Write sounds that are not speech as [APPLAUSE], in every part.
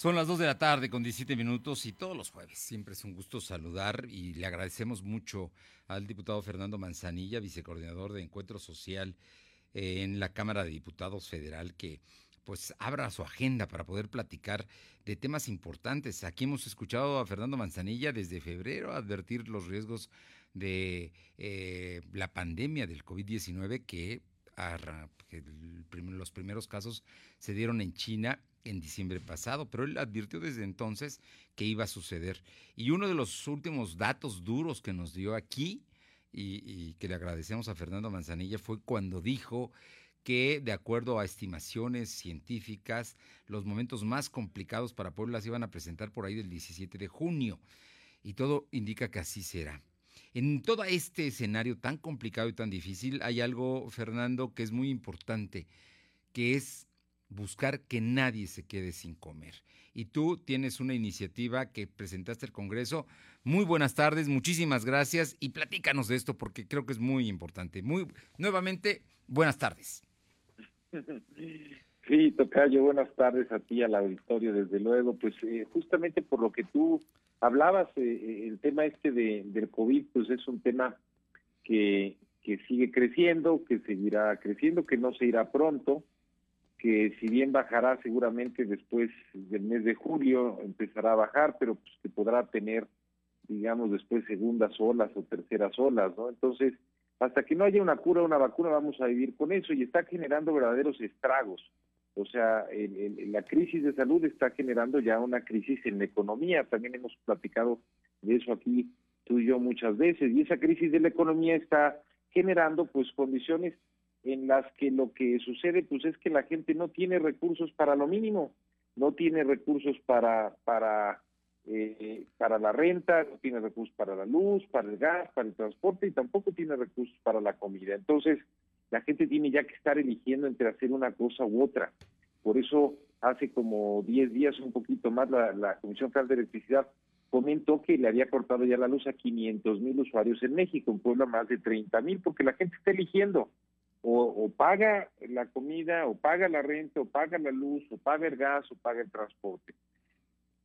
Son las 2 de la tarde con 17 minutos y todos los jueves siempre es un gusto saludar y le agradecemos mucho al diputado Fernando Manzanilla, vicecoordinador de Encuentro Social en la Cámara de Diputados Federal, que pues abra su agenda para poder platicar de temas importantes. Aquí hemos escuchado a Fernando Manzanilla desde febrero advertir los riesgos de eh, la pandemia del COVID-19 que, que los primeros casos se dieron en China en diciembre pasado, pero él advirtió desde entonces que iba a suceder. Y uno de los últimos datos duros que nos dio aquí, y, que le agradecemos a Fernando Manzanilla, fue cuando dijo que, de acuerdo a estimaciones científicas, los momentos más complicados para Puebla se iban a presentar por ahí del 17 de junio. Y todo indica que así será. En todo este escenario tan complicado y tan difícil, hay algo, Fernando, que es muy importante, que es buscar que nadie se quede sin comer. Y tú tienes una iniciativa que presentaste al Congreso. Muy buenas tardes, muchísimas gracias y platícanos de esto porque creo que es muy importante. Muy nuevamente, buenas tardes. [LAUGHS] Sí, Tocayo, buenas tardes a ti, al auditorio, desde luego. Pues eh, justamente por lo que tú hablabas, eh, eh, el tema este de, del COVID, pues es un tema que, que sigue creciendo, que seguirá creciendo, que no se irá pronto que si bien bajará seguramente después del mes de julio, empezará a bajar, pero pues que podrá tener, digamos, después segundas olas o terceras olas, ¿no? Entonces, hasta que no haya una cura una vacuna, vamos a vivir con eso y está generando verdaderos estragos. O sea, la crisis de salud está generando ya una crisis en la economía. También hemos platicado de eso aquí tú y yo muchas veces. Y esa crisis de la economía está generando pues condiciones en las que lo que sucede pues es que la gente no tiene recursos para lo mínimo, no tiene recursos para para eh, para la renta, no tiene recursos para la luz, para el gas, para el transporte y tampoco tiene recursos para la comida. Entonces, la gente tiene ya que estar eligiendo entre hacer una cosa u otra. Por eso, hace como 10 días, un poquito más, la, la Comisión Federal de Electricidad comentó que le había cortado ya la luz a 500 mil usuarios en México, en Puebla más de 30 mil, porque la gente está eligiendo o, paga la comida, o paga la renta, o paga la luz, o paga el gas, o paga el transporte.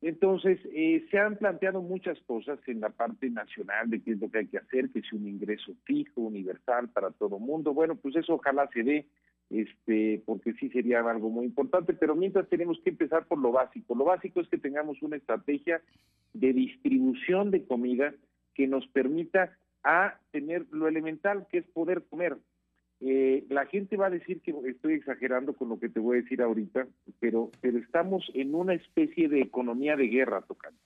Entonces, eh, se han planteado muchas cosas en la parte nacional de qué es lo que hay que hacer, que es un ingreso fijo, universal para todo mundo. Bueno, pues eso ojalá se dé, este, porque sí sería algo muy importante, pero mientras tenemos que empezar por lo básico. Lo básico es que tengamos una estrategia de distribución de comida que nos permita a tener lo elemental, que es poder comer. Eh, la gente va a decir que estoy exagerando con lo que te voy a decir ahorita, pero, pero estamos en una especie de economía de guerra, tocando.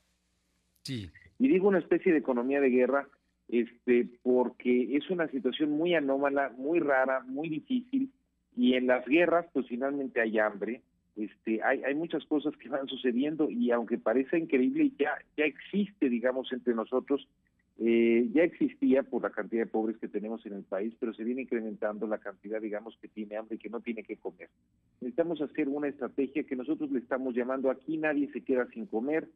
Sí. Y digo una especie de economía de guerra este, porque es una situación muy anómala, muy rara, muy difícil, y en las guerras, pues finalmente hay hambre, este, hay, hay muchas cosas que van sucediendo, y aunque parece increíble, ya, ya existe, digamos, entre nosotros eh, ya existía por la cantidad de pobres que tenemos en el país, pero se viene incrementando la cantidad, digamos, que tiene hambre y que no tiene que comer. Necesitamos hacer una estrategia que nosotros le estamos llamando aquí nadie se queda sin comer.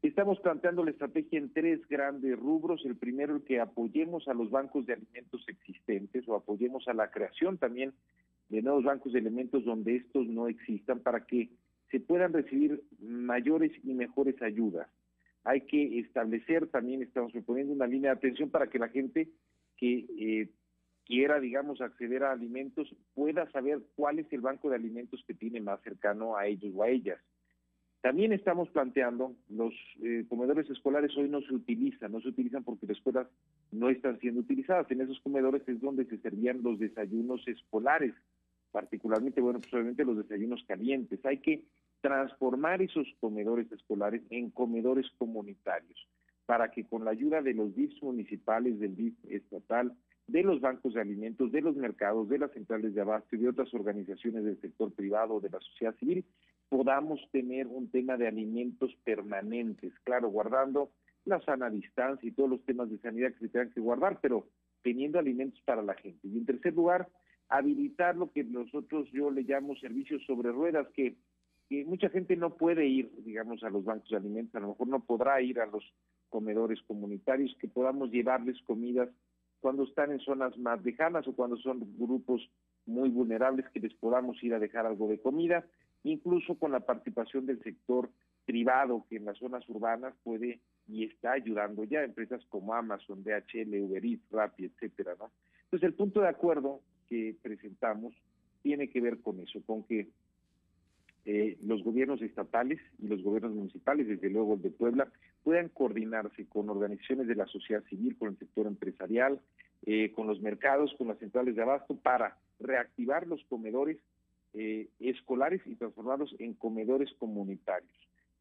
Estamos planteando la estrategia en tres grandes rubros. El primero, el que apoyemos a los bancos de alimentos existentes o apoyemos a la creación también de nuevos bancos de alimentos donde estos no existan para que se puedan recibir mayores y mejores ayudas hay que establecer, también estamos proponiendo una línea de atención para que la gente que eh, quiera, digamos, acceder a alimentos pueda saber cuál es el banco de alimentos que tiene más cercano a ellos o a ellas. También estamos planteando, los eh, comedores escolares hoy no se utilizan, no se utilizan porque las escuelas no están siendo utilizadas. En esos comedores es donde se servían los desayunos escolares, particularmente, bueno, pues obviamente los desayunos calientes. Hay que transformar esos comedores escolares en comedores comunitarios, para que con la ayuda de los DIFs municipales, del DIF estatal, de los bancos de alimentos, de los mercados, de las centrales de abasto y de otras organizaciones del sector privado, de la sociedad civil, podamos tener un tema de alimentos permanentes, claro, guardando la sana distancia y todos los temas de sanidad que se tengan que guardar, pero teniendo alimentos para la gente. Y en tercer lugar, habilitar lo que nosotros yo le llamo servicios sobre ruedas, que que mucha gente no puede ir, digamos, a los bancos de alimentos, a lo mejor no podrá ir a los comedores comunitarios, que podamos llevarles comidas cuando están en zonas más lejanas o cuando son grupos muy vulnerables, que les podamos ir a dejar algo de comida, incluso con la participación del sector privado que en las zonas urbanas puede y está ayudando ya empresas como Amazon, DHL, Uber Eats, Rappi, etcétera. Entonces el punto de acuerdo que presentamos tiene que ver con eso, con que eh, los gobiernos estatales y los gobiernos municipales, desde luego el de Puebla, puedan coordinarse con organizaciones de la sociedad civil, con el sector empresarial, eh, con los mercados, con las centrales de abasto, para reactivar los comedores eh, escolares y transformarlos en comedores comunitarios,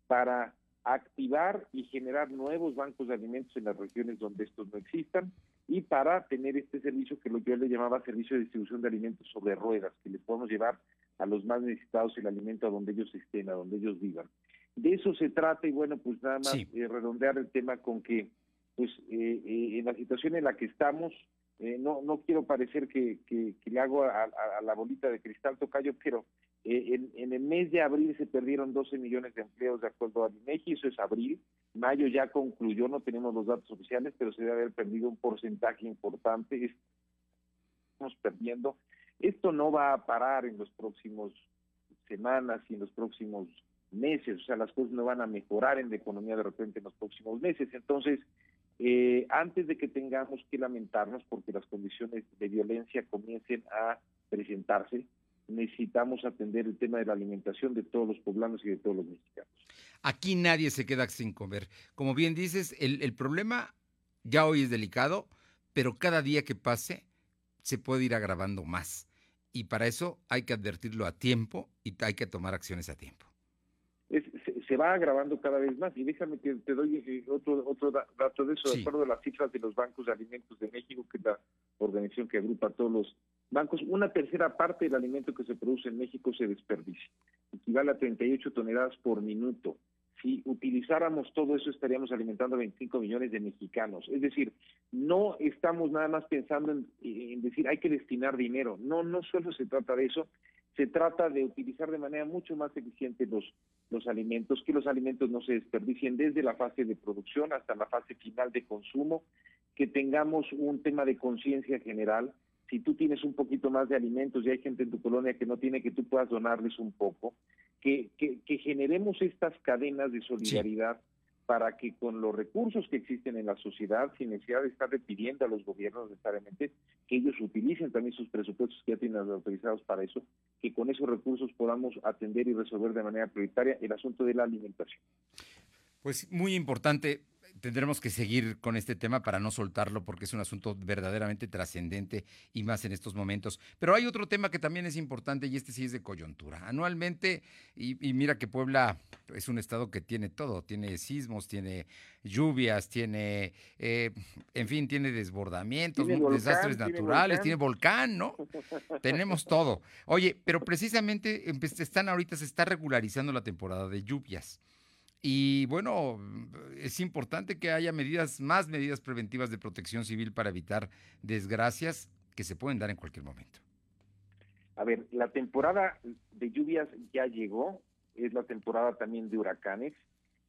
para activar y generar nuevos bancos de alimentos en las regiones donde estos no existan y para tener este servicio que yo le llamaba servicio de distribución de alimentos sobre ruedas, que les podemos llevar a los más necesitados el alimento a donde ellos estén, a donde ellos vivan. De eso se trata y bueno, pues nada más eh, redondear el tema con que pues eh, eh, en la situación en la que estamos, no no quiero parecer que, que, le hago a, la bolita de cristal tocayo, pero en, en, el mes de abril se perdieron 12 millones de empleos de acuerdo a INEGI, eso es abril, mayo ya concluyó, no tenemos los datos oficiales, pero se debe haber perdido un porcentaje importante, estamos perdiendo esto no va a parar en los próximos semanas y en los próximos meses, o sea, las cosas no van a mejorar en la economía de repente en los próximos meses. Entonces, eh, antes de que tengamos que lamentarnos porque las condiciones de violencia comiencen a presentarse, necesitamos atender el tema de la alimentación de todos los poblanos y de todos los mexicanos. Aquí nadie se queda sin comer. Como bien dices, el, el problema ya hoy es delicado, pero cada día que pase se puede ir agravando más y para eso hay que advertirlo a tiempo y hay que tomar acciones a tiempo. se, va agravando cada vez más y déjame que te doy eh, otro otro dato de eso, de acuerdo a las cifras de los bancos de alimentos de México, que es la organización que agrupa a todos los bancos, una tercera parte del alimento que se produce en México se desperdicia, equivale a 38 toneladas por minuto si utilizáramos todo eso estaríamos alimentando a 25 millones de mexicanos. Es decir, no estamos nada más pensando en, decir hay que destinar dinero. No, no solo se trata de eso, se trata de utilizar de manera mucho más eficiente los, los alimentos, que los alimentos no se desperdicien desde la fase de producción hasta la fase final de consumo, que tengamos un tema de conciencia general. Si tú tienes un poquito más de alimentos y hay gente en tu colonia que no tiene, que tú puedas donarles un poco que, que, generemos estas cadenas de solidaridad para que con los recursos que existen en la sociedad, sin necesidad de estar pidiendo a los gobiernos necesariamente, que ellos utilicen también sus presupuestos que ya tienen autorizados para eso, que con esos recursos podamos atender y resolver de manera prioritaria el asunto de la alimentación. Pues muy importante tendremos que seguir con este tema para no soltarlo porque es un asunto verdaderamente trascendente y más en estos momentos. Pero hay otro tema que también es importante y este sí es de coyuntura. Anualmente, y, mira que Puebla es un estado que tiene todo, tiene sismos, tiene lluvias, tiene, eh, en fin, tiene desbordamientos, desastres naturales, tiene volcán, ¿no? Tenemos todo. Oye, pero precisamente están ahorita, se está regularizando la temporada de lluvias. Y bueno, es importante que haya medidas, más medidas preventivas de protección civil para evitar desgracias que se pueden dar en cualquier momento. A ver, la temporada de lluvias ya llegó, es la temporada también de huracanes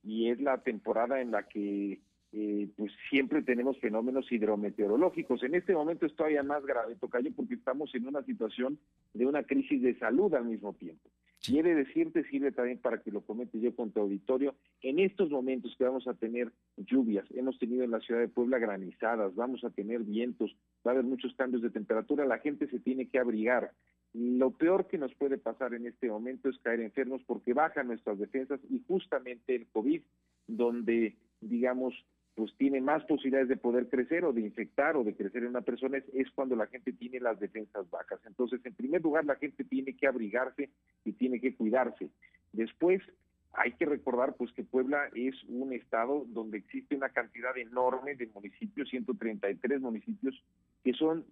y es la temporada en la que eh, pues siempre tenemos fenómenos hidrometeorológicos. En este momento es todavía más grave, Tocayo, porque estamos en una situación de una crisis de salud al mismo tiempo. Quiere decirte, sirve también para que lo comente yo con tu auditorio, en estos momentos que vamos a tener lluvias, hemos tenido en la ciudad de Puebla granizadas, vamos a tener vientos, va a haber muchos cambios de temperatura, la gente se tiene que abrigar. Lo peor que nos puede pasar en este momento es caer enfermos porque bajan nuestras defensas y justamente el COVID, donde, digamos, pues tiene más posibilidades de poder crecer o de infectar o de crecer en una persona es, cuando la gente tiene las defensas bajas. Entonces, en primer lugar, la gente tiene que abrigarse y tiene que cuidarse. Después, hay que recordar pues que Puebla es un estado donde existe una cantidad enorme de municipios, 133 municipios, que son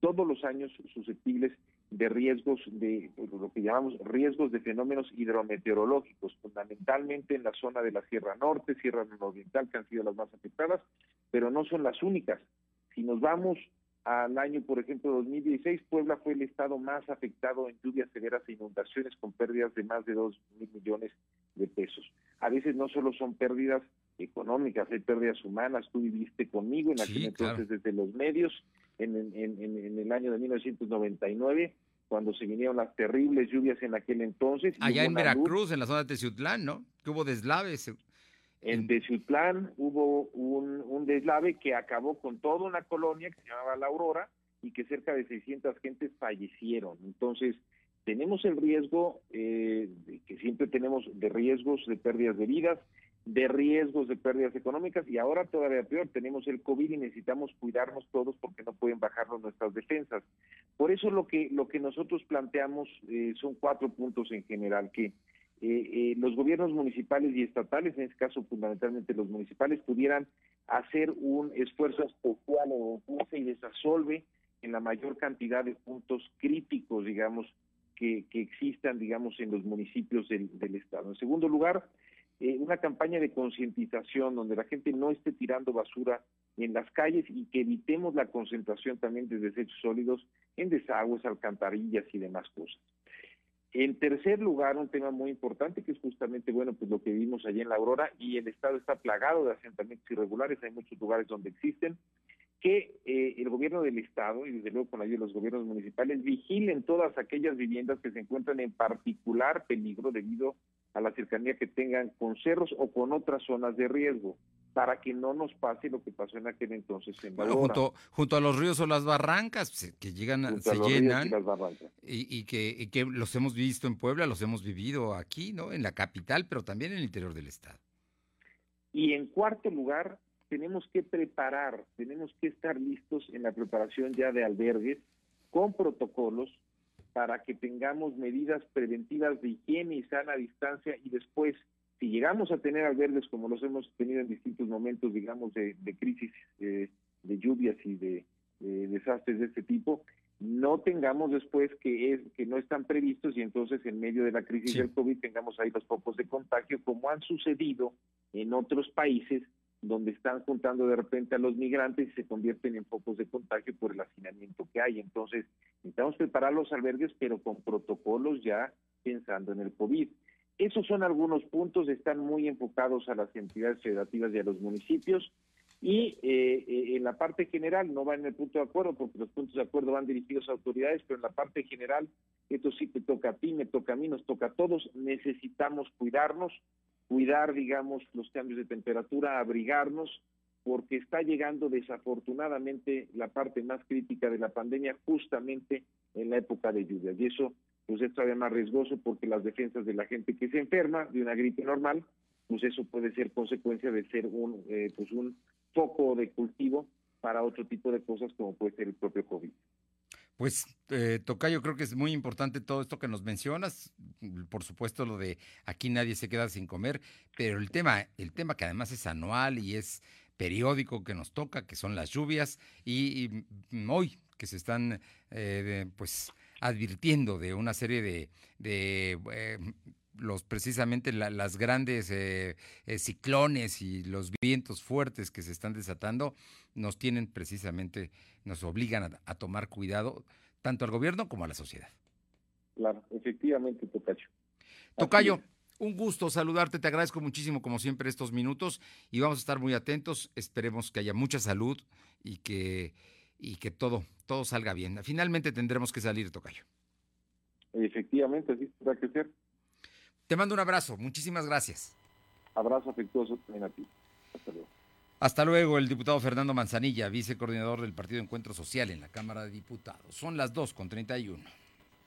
todos los años susceptibles de riesgos de lo que llamamos riesgos de fenómenos hidrometeorológicos, fundamentalmente en la zona de la Sierra Norte, Sierra Oriental, que han sido las más afectadas, pero no son las únicas. Si nos vamos al año, por ejemplo, 2016, Puebla fue el estado más afectado en lluvias severas e inundaciones con pérdidas de más de 2 mil millones de pesos. A veces no solo son pérdidas económicas, hay pérdidas humanas. Tú viviste conmigo en aquel entonces desde los medios en, en, en, el año de 1999 cuando se vinieron las terribles lluvias en aquel entonces. Allá en Veracruz, en la zona de Teciutlán, ¿no? Que hubo deslaves. En Teciutlán hubo un, un deslave que acabó con toda una colonia que se llamaba La Aurora y que cerca de 600 gentes fallecieron. Entonces, tenemos el riesgo, eh, que siempre tenemos de riesgos de pérdidas de vidas, de riesgos de pérdidas económicas y ahora todavía peor, tenemos el COVID y necesitamos cuidarnos todos porque no pueden bajarnos nuestras defensas. Por eso lo que, lo que nosotros planteamos eh, son cuatro puntos en general, que eh, los gobiernos municipales y estatales, en este caso fundamentalmente los municipales, pudieran hacer un esfuerzo especial o y desasolve en la mayor cantidad de puntos críticos, digamos, que, existan, digamos, en los municipios del, Estado. En segundo lugar, eh, una campaña de concientización donde la gente no esté tirando basura en las calles y que evitemos la concentración también de desechos sólidos en desagües, alcantarillas y demás cosas. En tercer lugar, un tema muy importante que es justamente, bueno, pues lo que vimos allí en la Aurora y el Estado está plagado de asentamientos irregulares, hay muchos lugares donde existen, que eh, el gobierno del Estado y desde luego con ayuda de los gobiernos municipales vigilen todas aquellas viviendas que se encuentran en particular peligro debido a la cercanía que tengan con cerros o con otras zonas de riesgo para que no nos pase lo que pasó en aquel entonces en bueno, junto, junto a los ríos o las barrancas pues, que llegan, se llenan y, y, que, y que los hemos visto en Puebla, los hemos vivido aquí, ¿no? En la capital, pero también en el interior del estado. Y en cuarto lugar, tenemos que preparar, tenemos que estar listos en la preparación ya de albergues con protocolos para que tengamos medidas preventivas de higiene y sana distancia y después, llegamos a tener albergues como los hemos tenido en distintos momentos, digamos, de, crisis eh, de lluvias y de, desastres de este tipo, no tengamos después que es que no están previstos y entonces en medio de la crisis del COVID tengamos ahí los focos de contagio como han sucedido en otros países donde están juntando de repente a los migrantes y se convierten en focos de contagio por el hacinamiento que hay. Entonces, necesitamos preparar los albergues, pero con protocolos ya pensando en el COVID. Esos son algunos puntos, están muy enfocados a las entidades federativas y a los municipios. Y eh, eh, en la parte general, no va en el punto de acuerdo, porque los puntos de acuerdo van dirigidos a autoridades, pero en la parte general, esto sí te toca a ti, me toca a mí, nos toca a todos, necesitamos cuidarnos, cuidar, digamos, los cambios de temperatura, abrigarnos, porque está llegando desafortunadamente la parte más crítica de la pandemia justamente en la época de lluvias. Y eso pues es todavía más riesgoso porque las defensas de la gente que se enferma de una gripe normal, pues eso puede ser consecuencia de ser un, eh, pues un foco de cultivo para otro tipo de cosas como puede ser el propio COVID. Pues, eh, Tocayo, creo que es muy importante todo esto que nos mencionas. Por supuesto, lo de aquí nadie se queda sin comer, pero el tema, el tema que además es anual y es periódico que nos toca, que son las lluvias, y, hoy que se están, eh, pues, advirtiendo de una serie de, de eh, los precisamente las grandes eh, eh, ciclones y los vientos fuertes que se están desatando nos tienen precisamente, nos obligan a, tomar cuidado tanto al gobierno como a la sociedad. Claro, efectivamente, Tocayo. Tocayo, un gusto saludarte, te agradezco muchísimo como siempre estos minutos y vamos a estar muy atentos, esperemos que haya mucha salud y que, y que todo, todo salga bien. Finalmente tendremos que salir, Tocayo. Efectivamente, así tendrá que ser. Te mando un abrazo, muchísimas gracias. Abrazo afectuoso también a ti. Hasta luego. Hasta luego, el diputado Fernando Manzanilla, vicecoordinador del Partido Encuentro Social en la Cámara de Diputados. Son las 2 con 31.